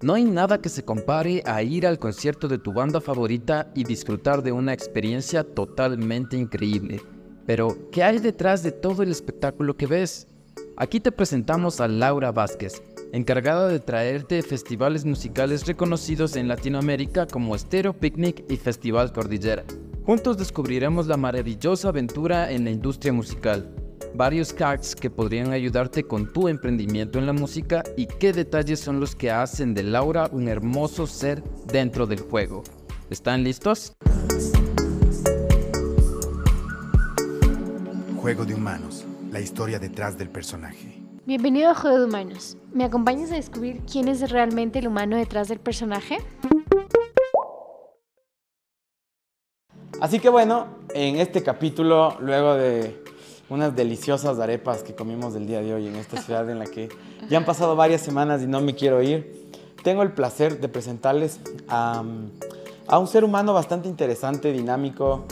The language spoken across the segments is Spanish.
No hay nada que se compare a ir al concierto de tu banda favorita y disfrutar de una experiencia totalmente increíble. Pero, ¿qué hay detrás de todo el espectáculo que ves? Aquí te presentamos a Laura Vázquez, encargada de traerte festivales musicales reconocidos en Latinoamérica como Stereo Picnic y Festival Cordillera. Juntos descubriremos la maravillosa aventura en la industria musical varios cards que podrían ayudarte con tu emprendimiento en la música y qué detalles son los que hacen de Laura un hermoso ser dentro del juego. ¿Están listos? Juego de Humanos, la historia detrás del personaje. Bienvenido a Juego de Humanos. ¿Me acompañas a descubrir quién es realmente el humano detrás del personaje? Así que bueno, en este capítulo, luego de unas deliciosas arepas que comimos el día de hoy en esta ciudad en la que ya han pasado varias semanas y no me quiero ir. Tengo el placer de presentarles a, a un ser humano bastante interesante, dinámico,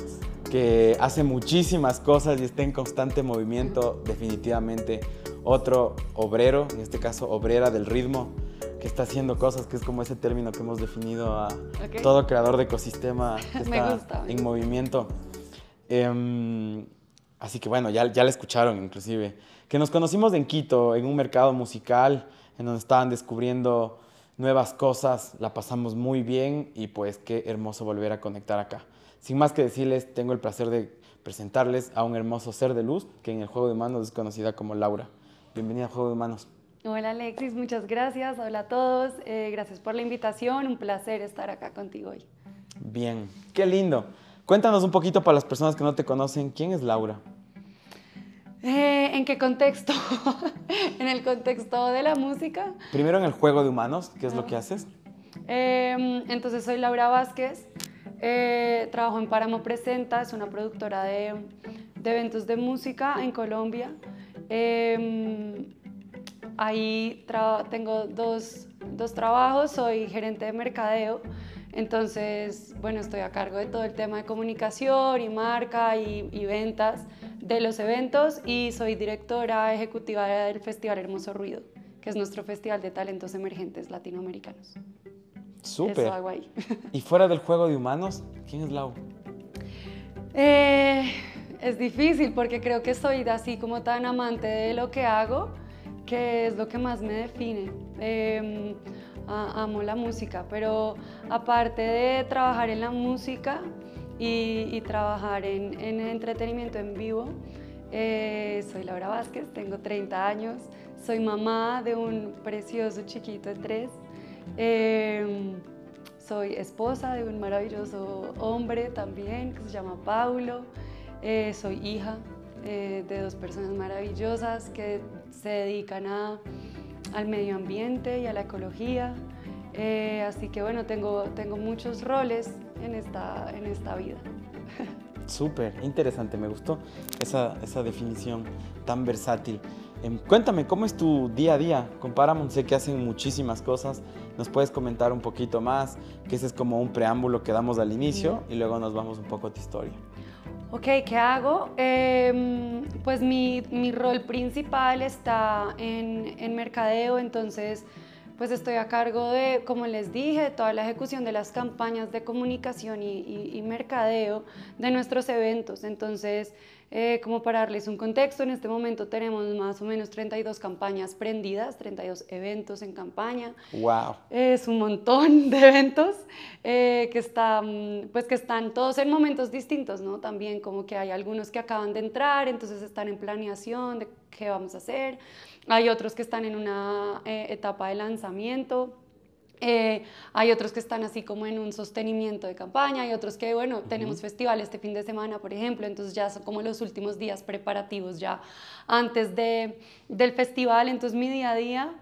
que hace muchísimas cosas y está en constante movimiento, definitivamente otro obrero, en este caso obrera del ritmo, que está haciendo cosas, que es como ese término que hemos definido a todo creador de ecosistema que está en movimiento. Eh, Así que bueno, ya, ya la escucharon inclusive. Que nos conocimos en Quito, en un mercado musical, en donde estaban descubriendo nuevas cosas, la pasamos muy bien y pues qué hermoso volver a conectar acá. Sin más que decirles, tengo el placer de presentarles a un hermoso ser de luz que en el juego de manos es conocida como Laura. Bienvenida a Juego de Manos. Hola Alexis, muchas gracias. Hola a todos. Eh, gracias por la invitación. Un placer estar acá contigo hoy. Bien, qué lindo. Cuéntanos un poquito para las personas que no te conocen, ¿quién es Laura? Eh, ¿En qué contexto? ¿En el contexto de la música? Primero en el juego de humanos, ¿qué es lo que ah. haces? Em, entonces soy Laura Vázquez, eh, trabajo en Páramo Presenta, es una productora de, de eventos de música en Colombia. Em, ahí tengo dos, dos trabajos, soy gerente de mercadeo entonces, bueno, estoy a cargo de todo el tema de comunicación y marca y, ventas de los eventos y soy directora ejecutiva del Festival Hermoso Ruido, que es nuestro festival de talentos emergentes latinoamericanos. Súper. ¿Y fuera del juego de humanos, quién es Lau? Eh, es difícil porque creo que soy así como tan amante de lo que hago que es lo que más me define. Amo la música, pero aparte de trabajar en la música y, trabajar en, entretenimiento en vivo, eh, soy Laura Vázquez, tengo 30 años, soy mamá de un precioso chiquito de tres, em, soy esposa de un maravilloso hombre también que se llama Paulo, eh, soy hija eh, de dos personas maravillosas que se dedican a al medio ambiente y a la ecología. Eh, así que bueno, tengo, tengo muchos roles en esta, en esta vida. Súper, interesante, me gustó esa, esa definición tan versátil. Em, cuéntame, ¿cómo es tu día a día con Paramount? Sé que hacen muchísimas cosas. ¿Nos puedes comentar un poquito más? Que ese es como un preámbulo que damos al inicio y luego nos vamos un poco a tu historia. Ok, ¿qué hago? Em, pues mi, mi, rol principal está en, en, mercadeo, entonces pues estoy a cargo de, como les dije, toda la ejecución de las campañas de comunicación y, y, y mercadeo de nuestros eventos. Entonces, eh, como para darles un contexto, en este momento tenemos más o menos 32 campañas prendidas, 32 eventos en campaña. ¡Wow! Es un montón de eventos eh, que, están, pues que están todos en momentos distintos, ¿no? También como que hay algunos que acaban de entrar, entonces están en planeación de qué vamos a hacer. Hay otros que están en una eh, etapa de lanzamiento. Eh, hay otros que están así como en un sostenimiento de campaña, hay otros que, bueno, tenemos festival este fin de semana, por ejemplo, entonces ya son como los últimos días preparativos ya antes de, del festival, entonces mi día a día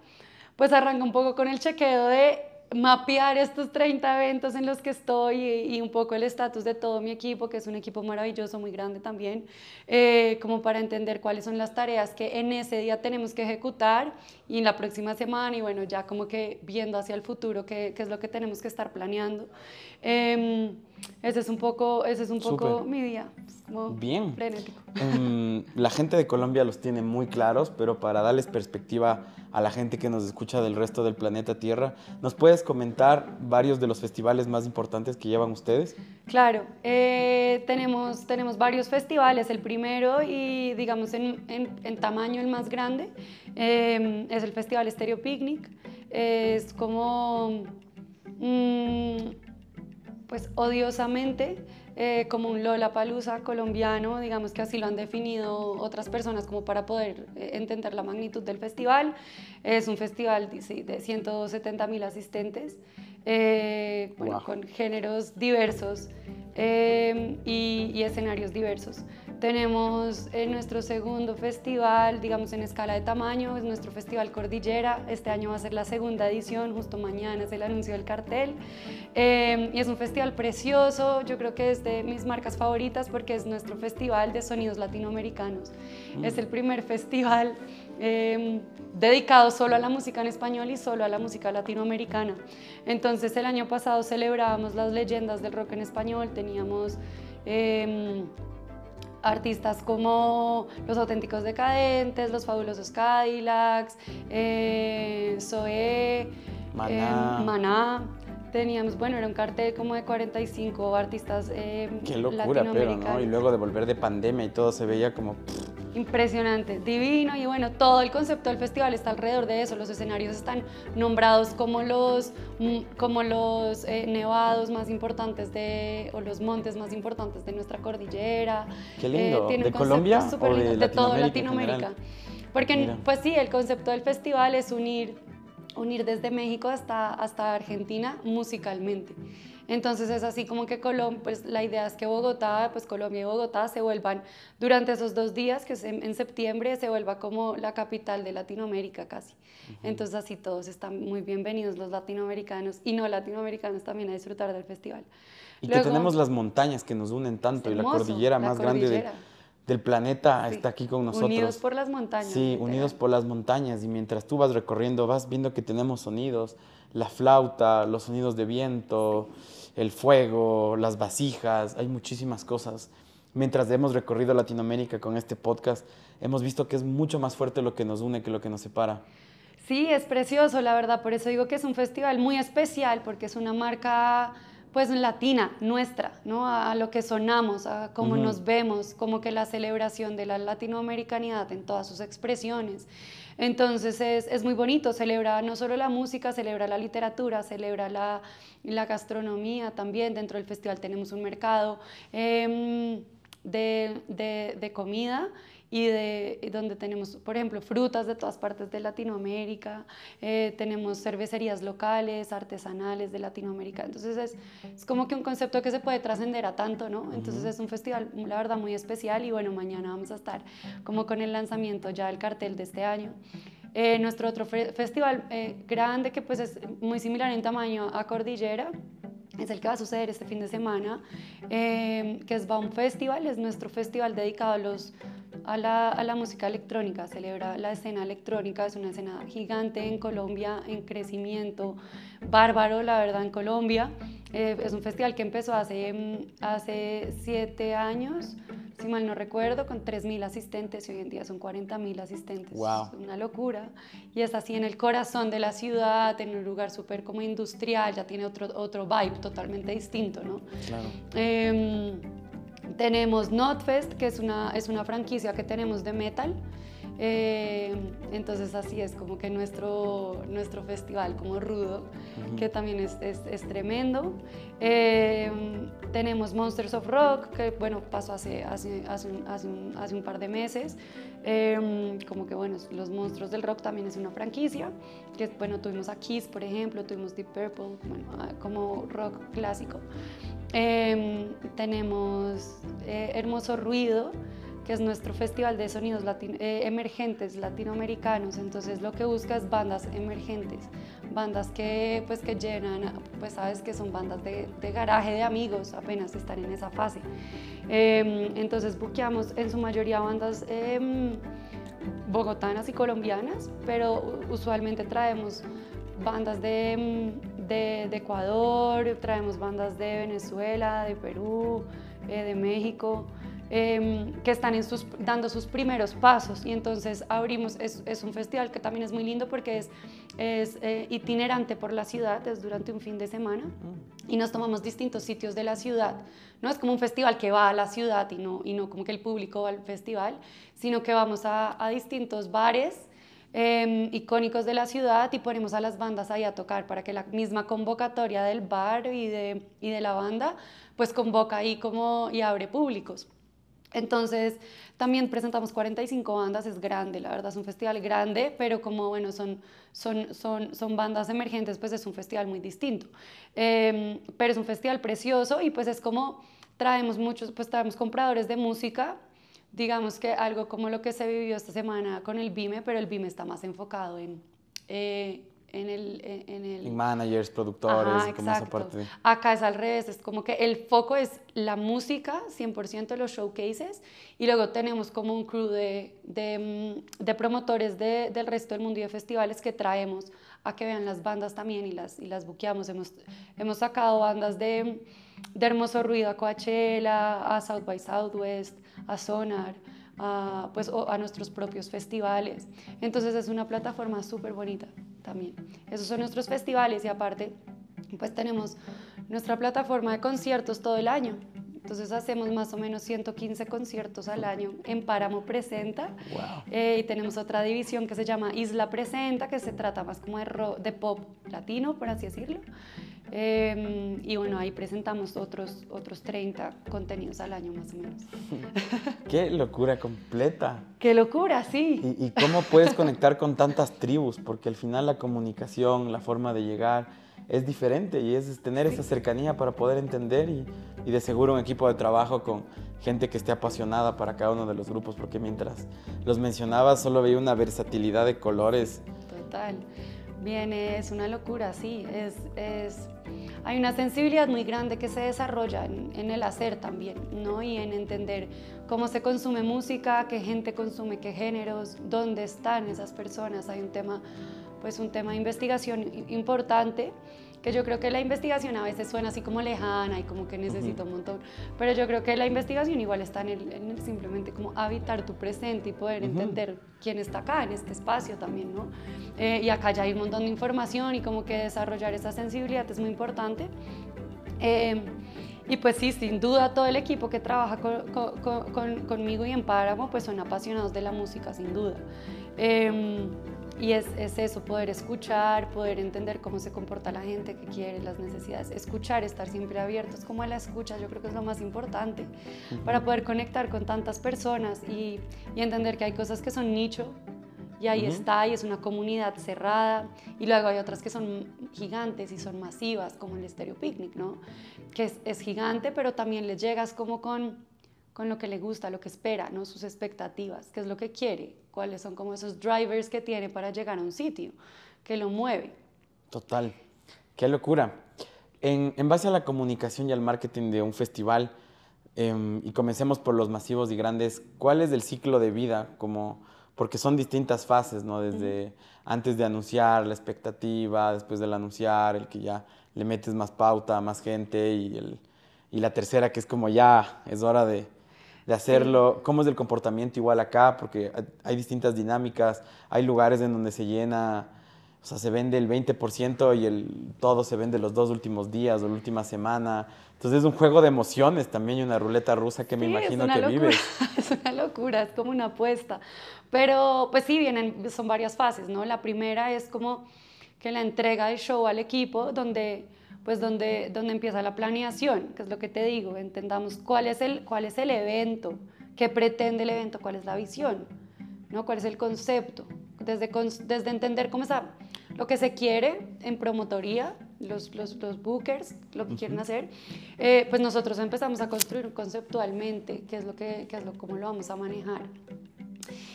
pues arranca un poco con el chequeo de mapear estos 30 eventos en los que estoy y, un poco el estatus de todo mi equipo, que es un equipo maravilloso, muy grande también, eh, como para entender cuáles son las tareas que en ese día tenemos que ejecutar y en la próxima semana y bueno, ya como que viendo hacia el futuro qué, qué es lo que tenemos que estar planeando. Em, ese es un poco, ese es un poco Súper. mi día. Es como Bien. frenético. Em, la gente de Colombia los tiene muy claros, pero para darles perspectiva a la gente que nos escucha del resto del planeta Tierra, ¿nos puedes comentar varios de los festivales más importantes que llevan ustedes? Claro, eh, tenemos, tenemos varios festivales. El primero y digamos en, en- en tamaño el más grande eh, es el Festival Stereo Picnic. Es como, mm, pues odiosamente, eh, como un Lollapalooza colombiano, digamos que así lo han definido otras personas como para poder eh, entender la magnitud del festival. Es un festival sí, de 170 mil asistentes, eh, bueno, con géneros diversos eh, y, y escenarios diversos. Tenemos eh, nuestro segundo festival, digamos en escala de tamaño, es nuestro Festival Cordillera. Este año va a ser la segunda edición, justo mañana es el anuncio del cartel. Eh, y es un festival precioso, yo creo que es de mis marcas favoritas porque es nuestro festival de sonidos latinoamericanos. Es el primer festival eh, dedicado solo a la música en español y solo a la música latinoamericana. Entonces el año pasado celebrábamos las leyendas del rock en español, teníamos... em, artistas como Los Auténticos Decadentes, Los Fabulosos Cadillacs, eh, Zoé, Maná. eh, Maná. Teníamos, bueno, era un cartel como de 45 artistas eh, Qué locura, pero, ¿no? Y luego de volver de pandemia y todo se veía como... pff, Impresionante, divino y bueno, todo el concepto del festival está alrededor de eso. Los escenarios están nombrados como los, mm, como los eh, nevados más importantes de, o los montes más importantes de nuestra cordillera. Qué lindo. tiene ¿De un Colombia súper o de lindo, de toda Latinoamérica. Porque, Mira. pues sí, el concepto del festival es unir, unir desde México hasta, hasta Argentina musicalmente. Entonces es así como que Colombia, pues la idea es que Bogotá, pues Colombia y Bogotá se vuelvan durante esos dos días, que es en, en septiembre, se vuelva como la capital de Latinoamérica casi. Entonces así todos están muy bienvenidos los latinoamericanos y no latinoamericanos también a disfrutar del festival. Y que tenemos las montañas que nos unen tanto y la cordillera la más grande de-. Del planeta Sí. está aquí con nosotros. Unidos por las montañas. Sí, literal. unidos por las montañas y mientras tú vas recorriendo vas viendo que tenemos sonidos, la flauta, los sonidos de viento, el fuego, las vasijas, hay muchísimas cosas. Mientras hemos recorrido Latinoamérica con este podcast, hemos visto que es mucho más fuerte lo que nos une que lo que nos separa. Sí, es precioso, la verdad. Por eso digo que es un festival muy especial, porque es una marca pues latina, nuestra, ¿no? A, a lo que sonamos, a cómo nos vemos, como que la celebración de la latinoamericanidad en todas sus expresiones. Entonces es, es muy bonito, celebra no solo la música, celebra la literatura, celebra la, la gastronomía también. Dentro del festival tenemos un mercado em, de, de- de comida y de donde tenemos, por ejemplo, frutas de todas partes de Latinoamérica, eh, tenemos cervecerías locales, artesanales de Latinoamérica. Entonces es, es como que un concepto que se puede trascender a tanto, ¿no? Entonces es un festival, la verdad, muy especial y bueno, mañana vamos a estar como con el lanzamiento ya del cartel de este año. Eh, nuestro otro fe- festival eh, grande que pues es muy similar en tamaño a Cordillera, es el que va a suceder este fin de semana, eh, que es Baum Festival, es nuestro festival dedicado a, los, a, la, a la música electrónica, celebra la escena electrónica, es una escena gigante en Colombia, en crecimiento, bárbaro, la verdad, en Colombia. Eh, es un festival que empezó hace, mm, hace siete años, si mal no recuerdo, con 3.000 asistentes y hoy en día son 40.000 asistentes. Wow. Es una locura. Y es así en el corazón de la ciudad, en un lugar súper como industrial, ya tiene otro, otro vibe totalmente distinto, ¿no? Claro. Em, tenemos Notfest, que es una, es una franquicia que tenemos de metal. Em, entonces así es como que nuestro, nuestro festival como rudo, que también es, es, es tremendo. Em, tenemos Monsters of Rock, que bueno, pasó hace, hace, hace, un, hace, un, hace un par de meses. Em, como que bueno, los monstruos del rock también es una franquicia, que bueno, tuvimos a Kiss, por ejemplo, tuvimos Deep Purple, bueno, ah, como rock clásico. Em, tenemos eh, Hermoso Ruido, que es nuestro festival de sonidos latino- eh, emergentes latinoamericanos. Entonces lo que busca es bandas emergentes, bandas que, pues, que llenan, pues sabes que son bandas de, de garaje de amigos, apenas están en esa fase. Em, entonces buqueamos en su mayoría bandas em, bogotanas y colombianas, pero usualmente traemos bandas de, de, de Ecuador, traemos bandas de Venezuela, de Perú, eh, de México. Em, que están en sus, dando sus primeros pasos y entonces abrimos, es, es, un festival que también es muy lindo porque es, es eh, itinerante por la ciudad, es durante un fin de semana mm. y nos tomamos distintos sitios de la ciudad. No es como un festival que va a la ciudad y no, y no como que el público va al festival, sino que vamos a, a distintos bares. Eh, icónicos de la ciudad y ponemos a las bandas ahí a tocar para que la misma convocatoria del bar y de, y de la banda pues convoca ahí como y abre públicos. Entonces, también presentamos 45 bandas, es grande, la verdad es un festival grande, pero como, bueno, son, son, son, son bandas emergentes, pues es un festival muy distinto. Eh, pero es un festival precioso y pues es como, traemos muchos, pues traemos compradores de música, digamos que algo como lo que se vivió esta semana con el BIME, pero el BIME está más enfocado en... Eh, en el... En, el... managers, productores, como esa parte. Acá es al revés, es como que el foco es la música, 100% los showcases, y luego tenemos como un crew de, de, mm, de promotores de, del resto del mundo y de festivales que traemos a que vean las bandas también y las, y las buqueamos. Hemos, hemos sacado bandas de, de Hermoso Ruido a Coachella, a South by Southwest, a Sonar, a, pues, a nuestros propios festivales. Entonces es una plataforma súper bonita también. Esos son nuestros festivales y aparte, pues tenemos nuestra plataforma de conciertos todo el año. Entonces hacemos más o menos 115 conciertos al año en Páramo Presenta. Eh, y tenemos otra división que se llama Isla Presenta, que se trata más como de, de pop latino, por así decirlo. Eh, y bueno, ahí presentamos otros, otros 30 contenidos al año más o menos. Qué locura completa. Qué locura, sí. ¿Y, y cómo puedes conectar con tantas tribus? Porque al final la comunicación, la forma de llegar es diferente y es tener esa cercanía para poder entender y, y, de seguro un equipo de trabajo con gente que esté apasionada para cada uno de los grupos, porque mientras los mencionabas solo veía una versatilidad de colores. Total. Bien, es una locura, sí. Es, es, hay una sensibilidad muy grande que se desarrolla en, en, el hacer también, ¿no? Y en entender cómo se consume música, qué gente consume, qué géneros, dónde están esas personas. Hay un tema, pues un tema de investigación importante que yo creo que la investigación a veces suena así como lejana y como que necesita un montón, pero yo creo que la investigación igual está en el, en el simplemente como habitar tu presente y poder uh -huh. entender quién está acá en este espacio también, ¿no? Eh, y acá ya hay un montón de información y como que desarrollar esa sensibilidad es muy importante. Eh, y pues sí, sin duda todo el equipo que trabaja con, con, con, conmigo y en Páramo pues son apasionados de la música, sin duda. Eh, y es, es, eso, poder escuchar, poder entender cómo se comporta la gente, qué quiere, las necesidades, escuchar, estar siempre abiertos como a la escucha, yo creo que es lo más importante para poder conectar con tantas personas y, y, entender que hay cosas que son nicho y ahí uh -huh. está y es una comunidad cerrada y luego hay otras que son gigantes y son masivas como el Stereo Picnic, ¿no? Que es, es gigante pero también le llegas como con con lo que le gusta, lo que espera, ¿no? sus expectativas, qué es lo que quiere, cuáles son como esos drivers que tiene para llegar a un sitio, que lo mueve. Total, qué locura. En, en base a la comunicación y al marketing de un festival, eh, y comencemos por los masivos y grandes, ¿cuál es el ciclo de vida? Como, porque son distintas fases, ¿no? Desde uh -huh. antes de anunciar, la expectativa, después del anunciar, el que ya le metes más pauta, más gente, y, el, y la tercera que es como ya es hora de, de hacerlo, cómo es el comportamiento igual acá, porque hay distintas dinámicas, hay lugares en donde se llena, o sea, se vende el 20% y el, todo se vende los dos últimos días o la última semana. Entonces es un juego de emociones también y una ruleta rusa que sí, me imagino que locura. vives. Es una locura, es como una apuesta. Pero pues sí, vienen, son varias fases, ¿no? La primera es como que la entrega del show al equipo, donde pues donde, donde empieza la planeación, que es lo que te digo, entendamos cuál es el, cuál es el evento, qué pretende el evento, cuál es la visión, ¿no? cuál es el concepto, desde, desde entender cómo está lo que se quiere en promotoría, los, los, los bookers, lo que quieren hacer, eh, pues nosotros empezamos a construir conceptualmente qué es lo que, qué es lo, cómo lo vamos a manejar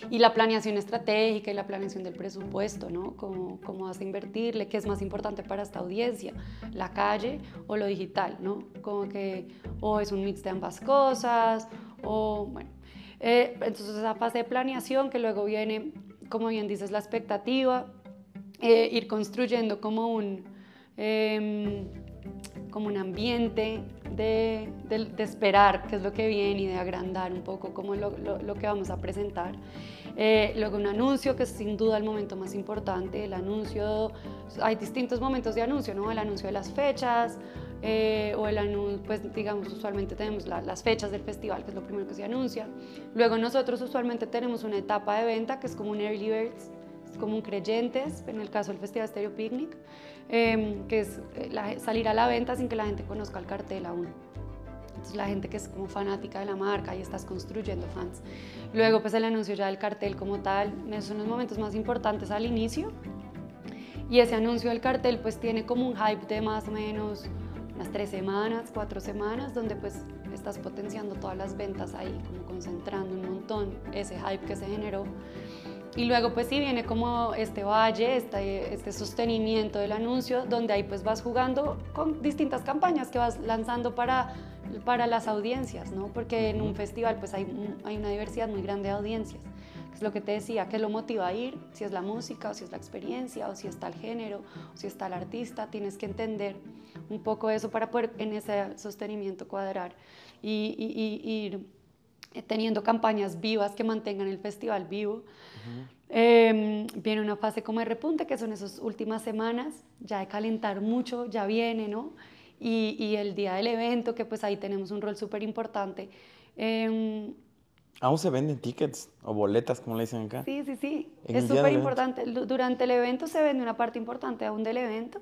y la planeación estratégica y la planeación del presupuesto, ¿no? Cómo, cómo vas a invertirle, qué es más importante para esta audiencia, la calle o lo digital, ¿no? Como que o es un mix de ambas cosas, o bueno. Eh, entonces esa fase de planeación que luego viene, como bien dices, la expectativa, eh, ir construyendo como un, em, como un ambiente de, de- de esperar qué es lo que viene y de agrandar un poco como lo, lo- lo que vamos a presentar. Eh, luego un anuncio que es sin duda el momento más importante. El anuncio, hay distintos momentos de anuncio, ¿no? El anuncio de las fechas eh, o el anuncio, pues digamos, usualmente tenemos la- las fechas del festival, que es lo primero que se anuncia. Luego nosotros usualmente tenemos una etapa de venta que es como un early birds, un creyentes, en el caso del Festival Stereo Picnic, eh, que es eh, la- salir a la venta sin que la gente conozca el cartel aún. Entonces la gente que es como fanática de la marca y estás construyendo fans. Luego pues el anuncio ya del cartel como tal, esos son los momentos más importantes al inicio. Y ese anuncio del cartel pues tiene como un hype de más o menos unas tres semanas, cuatro semanas, donde pues estás potenciando todas las ventas ahí, como concentrando un montón ese hype que se generó. Y luego pues sí viene como este valle, este, este sostenimiento del anuncio, donde ahí pues vas jugando con distintas campañas que vas lanzando para, para las audiencias, ¿no? Porque en un festival pues hay, hay una diversidad muy grande de audiencias. que Es lo que te decía, ¿qué lo motiva a ir? Si es la música, o si es la experiencia, o si está el género, o si está el artista, tienes que entender un poco eso para poder en ese sostenimiento cuadrar y, y- y ir teniendo campañas vivas que mantengan el festival vivo. Eh, viene una fase como de repunte, que son esas últimas semanas, ya de calentar mucho, ya viene, ¿no? Y, y el día del evento, que pues ahí tenemos un rol súper importante. Eh, ¿Aún se venden tickets o boletas, como le dicen acá? Sí, sí, sí. Es súper importante. Durante el evento se vende una parte importante aún del evento,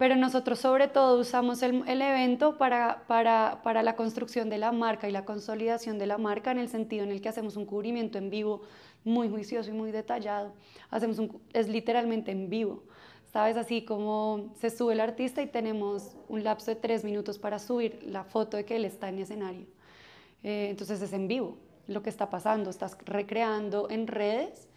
pero nosotros sobre todo usamos el, evento para, para, para la construcción de la marca y la consolidación de la marca en el sentido en el que hacemos un cubrimiento en vivo muy juicioso y muy detallado. Hacemos un, es literalmente en vivo. ¿Sabes? Así como se sube el artista y tenemos un lapso de tres minutos para subir la foto de que él está en escenario. Eh, entonces es en vivo lo que está pasando, estás recreando en redes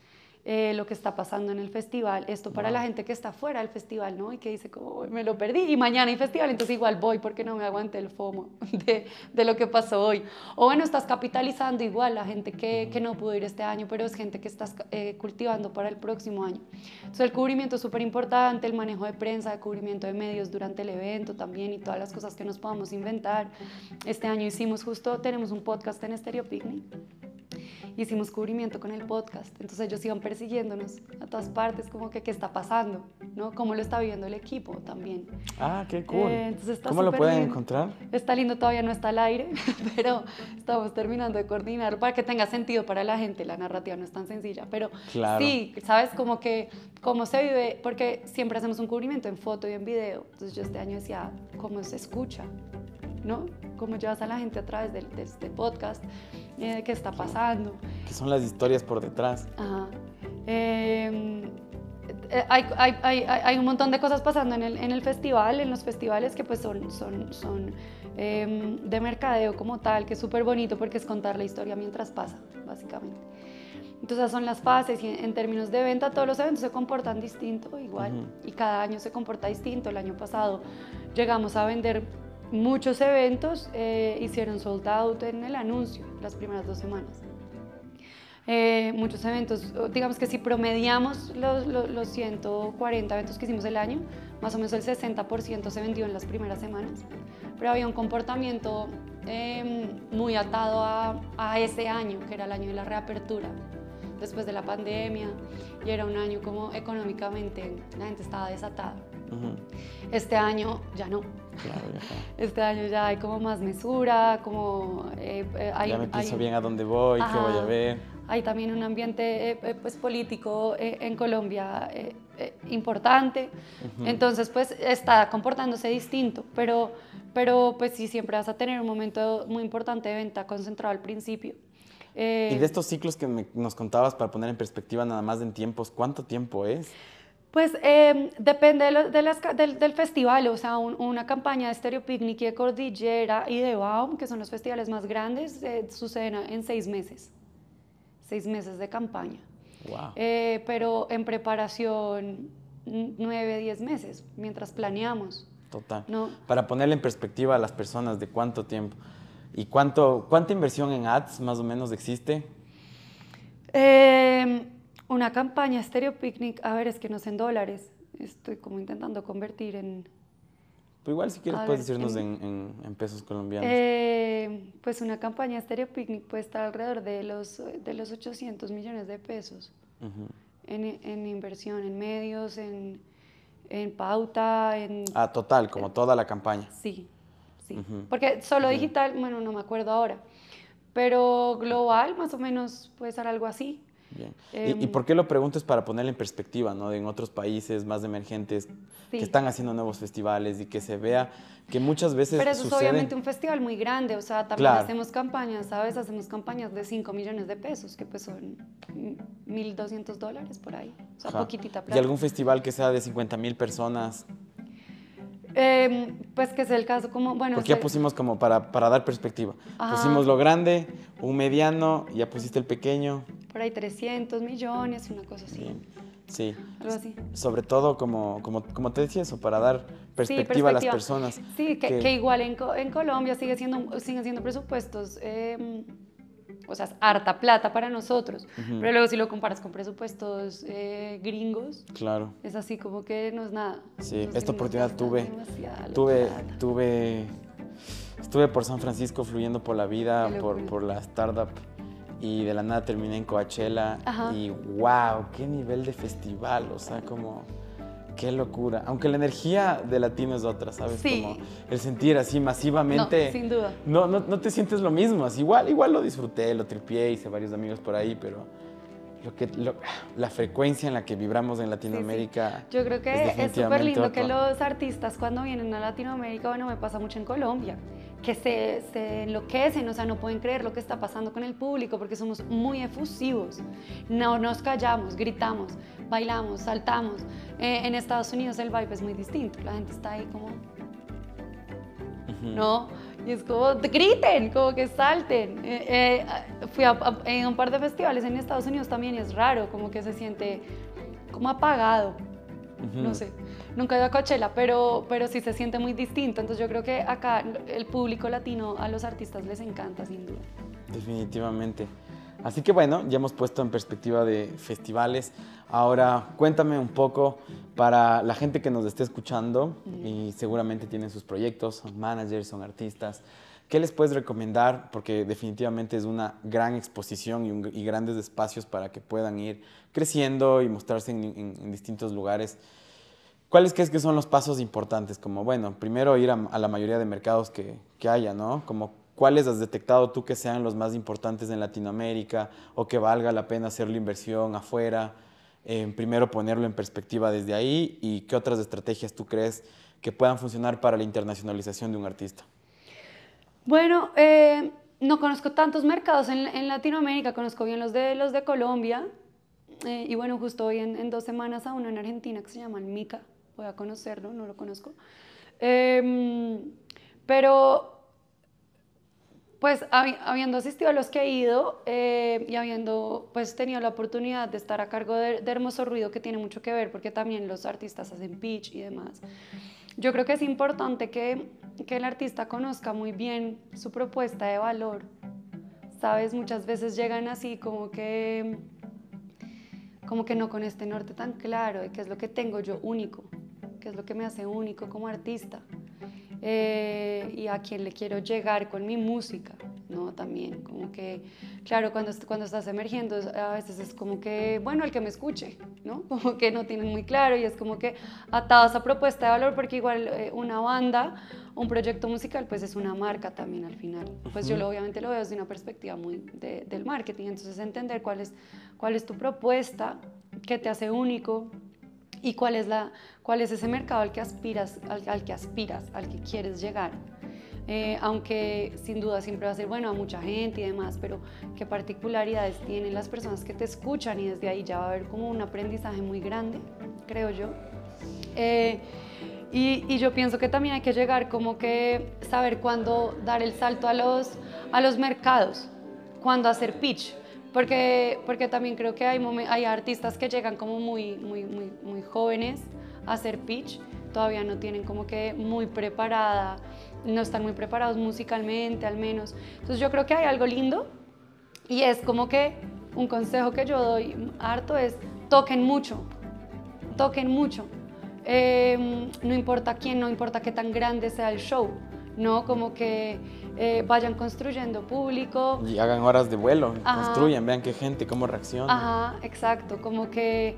eh, lo que está pasando en el festival. Esto para la gente que está fuera del festival, ¿no? Y que dice, como, "Uy, me lo perdí y mañana hay festival, entonces igual voy porque no me aguanté el FOMO de, de lo que pasó hoy. O bueno, estás capitalizando igual la gente que, que no pudo ir este año, pero es gente que estás eh, cultivando para el próximo año. Entonces el cubrimiento es súper importante, el manejo de prensa, de cubrimiento de medios durante el evento también y todas las cosas que nos podamos inventar. Este año hicimos justo, tenemos un podcast en Stereo Picnic hicimos cubrimiento con el podcast. Entonces ellos iban persiguiéndonos a todas partes, como que qué está pasando, ¿no? Cómo lo está viviendo el equipo también. Ah, qué cool. Eh, entonces está ¿Cómo lo pueden lindo. encontrar? Está lindo, todavía no está al aire, pero estamos terminando de coordinar para que tenga sentido para la gente. La narrativa no es tan sencilla, pero Claro. sí, ¿sabes? Como que cómo se vive, porque siempre hacemos un cubrimiento en foto y en video. Entonces yo este año decía, ¿cómo se escucha? ¿No? ¿Cómo llevas a la gente a través del- de, este podcast? Eh, ¿Qué está pasando? ¿Qué son las historias por detrás? Ajá. Eh, eh, hay, hay, hay, hay un montón de cosas pasando en el, en el festival, en los festivales que pues son, son, son eh, de mercadeo como tal, que es súper bonito porque es contar la historia mientras pasa, básicamente. Entonces son las fases y en, términos de venta todos los eventos se comportan distinto, igual, Ujú. y cada año se comporta distinto. El año pasado llegamos a vender muchos eventos, eh, hicieron sold out en el anuncio las primeras dos semanas. Eh, muchos eventos, digamos que si promediamos los, los, los 140 eventos que hicimos el año, más o menos el 60% se vendió en las primeras semanas, pero había un comportamiento eh, muy atado a, a ese año, que era el año de la reapertura, después de la pandemia, y era un año como económicamente la gente estaba desatada. Ujú, Este año ya no. Claro, ya, está. Este año ya hay como más mesura, como eh, eh, hay, ya me pienso hay- bien a dónde voy, qué voy a Ajá. ver. hay también un ambiente eh, eh, pues, político eh, en Colombia eh, importante, entonces pues está comportándose distinto, pero, pero pues sí, siempre vas a tener un momento muy importante de venta concentrado al principio. Y de estos ciclos que me- nos contabas para poner en perspectiva nada más en tiempos, ¿cuánto tiempo es? Pues eh, depende de lo- de las del, del festival, o sea, un- una campaña de Stereo Picnic y de Cordillera y de Baum, que son los festivales más grandes, eh, suceden en seis meses, seis meses de campaña. Wow. Eh, pero en preparación nueve, diez meses, mientras planeamos. Total. No. Para ponerle en perspectiva a las personas de cuánto tiempo y cuánto, cuánta inversión en ads más o menos existe. Eh, una campaña Stereo Picnic, a ver, es que no sé en dólares, estoy como intentando convertir en, Pero igual si quieres A puedes ver, decirnos en- en, en- en pesos colombianos. Eh, pues una campaña Stereo Picnic puede estar alrededor de los, de los 800 millones de pesos en, en inversión, en medios, en, en pauta, en... Ah, total, como toda la campaña. Sí, sí. Porque solo digital, bueno, no me acuerdo ahora, pero global más o menos puede ser algo así. Bien. ¿Y, y Em, por qué lo pregunto? Es para ponerlo en perspectiva, ¿no? En otros países más emergentes Sí. que están haciendo nuevos festivales y que se vea que muchas veces Pero eso sucede... es obviamente un festival muy grande, o sea, también Claro. hacemos campañas, ¿sabes? Hacemos campañas de 5 millones de pesos, que pues son mm, 1.200 dólares por ahí, o sea, Ajá. poquitita Y plata. algún festival que sea de 50 mil personas, Em, pues que es el caso como, bueno, porque ya pusimos como para, para dar perspectiva. Ajá. Pusimos lo grande, un mediano, y ya pusiste el pequeño. Por ahí 300 millones, una cosa así. Sí. algo así. Sobre todo, como, como, como te decía eso, para dar perspectiva, a las personas. Sí, que, que- que igual en, en Colombia sigue siendo, siguen siendo presupuestos, em, o sea, es harta plata para nosotros, pero luego si lo comparas con presupuestos eh, gringos, Claro. es así como que no es nada. Sí, esta oportunidad tuve, tuve, plata. tuve, estuve por San Francisco fluyendo por la vida, por, por la startup y de la nada terminé en Coachella Ajá. y wow, qué nivel de festival, o sea, como qué locura. Aunque la energía de latino es otra, ¿sabes? Sí. Como el sentir así masivamente. No, sin duda. No, no, no te sientes lo mismo, así, igual, igual lo disfruté, lo tripié, hice varios amigos por ahí, pero lo que, lo- la frecuencia en la que vibramos en Latinoamérica. Yo creo que es súper lindo que los artistas cuando vienen a Latinoamérica, bueno, me pasa mucho en Colombia, que se, se enloquecen, o sea, no pueden creer lo que está pasando con el público porque somos muy efusivos. No nos callamos, gritamos, bailamos, saltamos. Eh, en Estados Unidos el vibe es muy distinto, la gente está ahí como. ¿no? Y es como, griten, como que salten. Eh, eh, fui a, a- en un par de festivales en Estados Unidos también y es raro, como que se siente como apagado. Ujú. No sé, nunca he ido a Coachella, pero, pero sí se siente muy distinto. Entonces yo creo que acá el público latino a los artistas les encanta, sin duda. Definitivamente. Así que bueno, ya hemos puesto en perspectiva de festivales. Ahora cuéntame un poco para la gente que nos esté escuchando y seguramente tienen sus proyectos, son managers, son artistas. ¿Qué les puedes recomendar? Porque definitivamente es una gran exposición y, un- y grandes espacios para que puedan ir creciendo y mostrarse en, en- en distintos lugares. ¿Cuáles crees que son los pasos importantes? Como, bueno, primero ir a, la mayoría de mercados que, que haya, ¿no? Como, ¿cuáles has detectado tú que sean los más importantes en Latinoamérica o que valga la pena hacer la inversión afuera? Eh, primero ponerlo en perspectiva desde ahí y qué otras estrategias tú crees que puedan funcionar para la internacionalización de un artista. Bueno, eh, no conozco tantos mercados en, Latinoamérica, conozco bien los de, los de Colombia. eh, y bueno, justo hoy en, en dos semanas a uno en Argentina que se llama Mica. Voy a conocerlo, no lo conozco. Em, pero, pues habi- habiendo asistido a los que he ido eh, y habiendo pues tenido la oportunidad de estar a cargo de, de Hermoso Ruido, que tiene mucho que ver porque también los artistas hacen pitch y demás. Yo creo que es importante que, que el artista conozca muy bien su propuesta de valor. Sabes, muchas veces llegan así como que como que no con este norte tan claro de qué es lo que tengo yo único, qué es lo que me hace único como artista eh, y a quién le quiero llegar con mi música, ¿no? También, como que, claro, cuando, cuando estás emergiendo, a veces es como que, bueno, el que me escuche, ¿no? Como que no tienen muy claro y es como que atado a esa propuesta de valor, porque igual eh, una banda, un proyecto musical, pues es una marca también al final. Pues yo lo, obviamente lo veo desde una perspectiva muy de- del marketing, entonces entender cuál es, cuál es tu propuesta, qué te hace único, y cuál es, la, cuál es ese mercado al que aspiras, al, al que aspiras, al que quieres llegar. Eh, aunque sin duda siempre va a ser bueno a mucha gente y demás, pero qué particularidades tienen las personas que te escuchan y desde ahí ya va a haber como un aprendizaje muy grande, creo yo. Eh, y, y yo pienso que también hay que llegar como que saber cuándo dar el salto a los, a los mercados, cuándo hacer pitch, porque, porque también creo que hay, hay artistas que llegan como muy, muy, muy, muy jóvenes a hacer pitch, todavía no tienen como que muy preparada, no están muy preparados musicalmente al menos. Entonces yo creo que hay algo lindo y es como que un consejo que yo doy harto es toquen mucho, toquen mucho. eh, no importa quién, no importa qué tan grande sea el show, ¿no? Como que eh, vayan construyendo público. Y hagan horas de vuelo, Ajá. construyan, vean qué gente, cómo reacciona. Ajá, exacto, como que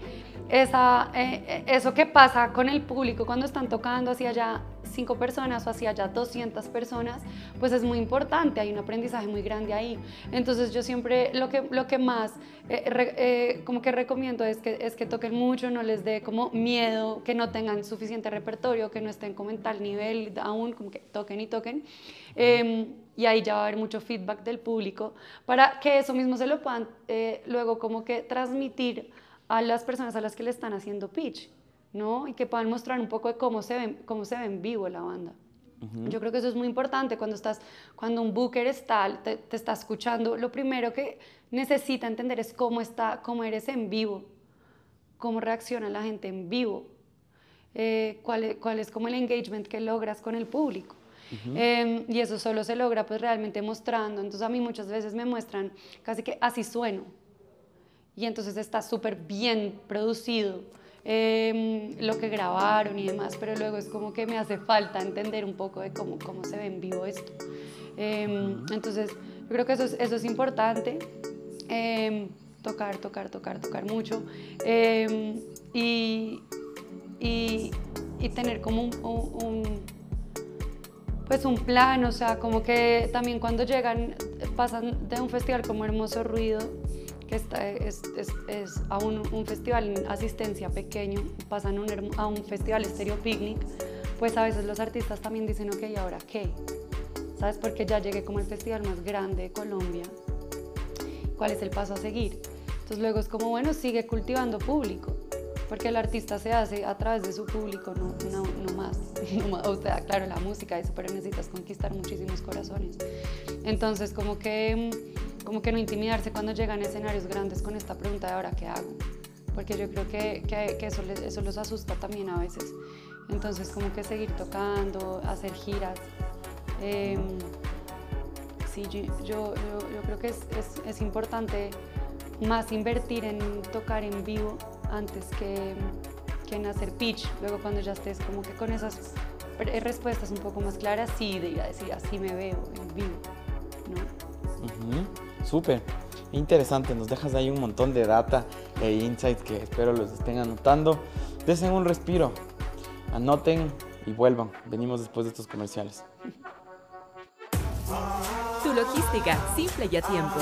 esa, eh, eh, eso que pasa con el público cuando están tocando hacia allá cinco personas o hacia allá 200 personas, pues es muy importante, hay un aprendizaje muy grande ahí. Entonces yo siempre lo que, lo que más eh, eh, como que recomiendo es que, es que toquen mucho, no les dé como miedo, que no tengan suficiente repertorio, que no estén como en tal nivel aún, como que toquen y toquen. Em, y ahí ya va a haber mucho feedback del público para que eso mismo se lo puedan eh, luego como que transmitir a las personas a las que le están haciendo pitch, ¿no? Y que puedan mostrar un poco de cómo se ve, cómo se ve en vivo la banda. Yo creo que eso es muy importante cuando estás, cuando un booker está, te, te está escuchando, lo primero que necesita entender es cómo está, cómo eres en vivo, cómo reacciona la gente en vivo, eh, cuál, es, cuál es como el engagement que logras con el público. Em, y eso solo se logra pues realmente mostrando. Entonces a mí muchas veces me muestran casi que así sueno. Y entonces está súper bien producido em, lo que grabaron y demás, pero luego es como que me hace falta entender un poco de cómo, cómo se ve en vivo esto. Em, entonces yo creo que eso es, eso es importante. Em, tocar, tocar, tocar, tocar mucho. Y, y, y tener como un, un- un- pues un plan, o sea, como que también cuando llegan, pasan de un festival como Hermoso Ruido, que está, es, es, es a un, un festival en asistencia pequeño, pasan un a un festival Estéreo Picnic, pues a veces los artistas también dicen, ok, ¿y ahora qué? ¿Sabes? Porque ya llegué como el festival más grande de Colombia, ¿cuál es el paso a seguir? Entonces luego es como, bueno, sigue cultivando público, porque el artista se hace a través de su público, no, no, no más. No más. O sea, claro, la música, eso, pero necesitas conquistar muchísimos corazones. Entonces, como que, mm, como que no intimidarse cuando llegan escenarios grandes con esta pregunta de ahora qué hago. Porque yo creo que, que, que eso, les- eso los asusta también a veces. Entonces, como que seguir tocando, hacer giras. Em, sí, yo, yo, yo- creo que es, es, es importante más invertir en tocar en vivo antes que, que en hacer pitch. Luego cuando ya estés como que con esas pre- respuestas un poco más claras, sí, de ir a decir así me veo en vivo. ¿no? Ujú, Súper. Interesante, nos dejas ahí un montón de data e insights que espero los estén anotando. Desen un respiro, anoten y vuelvan. Venimos después de estos comerciales. Tu logística, simple y a tiempo.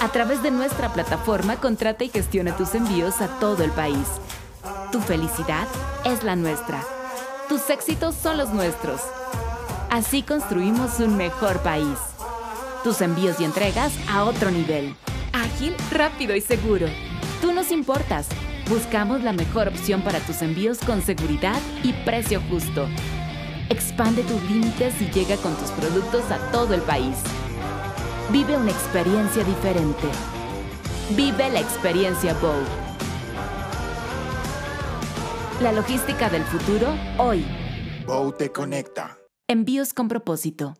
A través de nuestra plataforma, contrata y gestiona tus envíos a todo el país. Tu felicidad es la nuestra. Tus éxitos son los nuestros. Así construimos un mejor país. Tus envíos y entregas a otro nivel. Ágil, rápido y seguro. Tú nos importas. Buscamos la mejor opción para tus envíos con seguridad y precio justo. Expande tus límites y llega con tus productos a todo el país. Vive una experiencia diferente. Vive la experiencia Bow. La logística del futuro hoy. Bow te conecta. Envíos con propósito.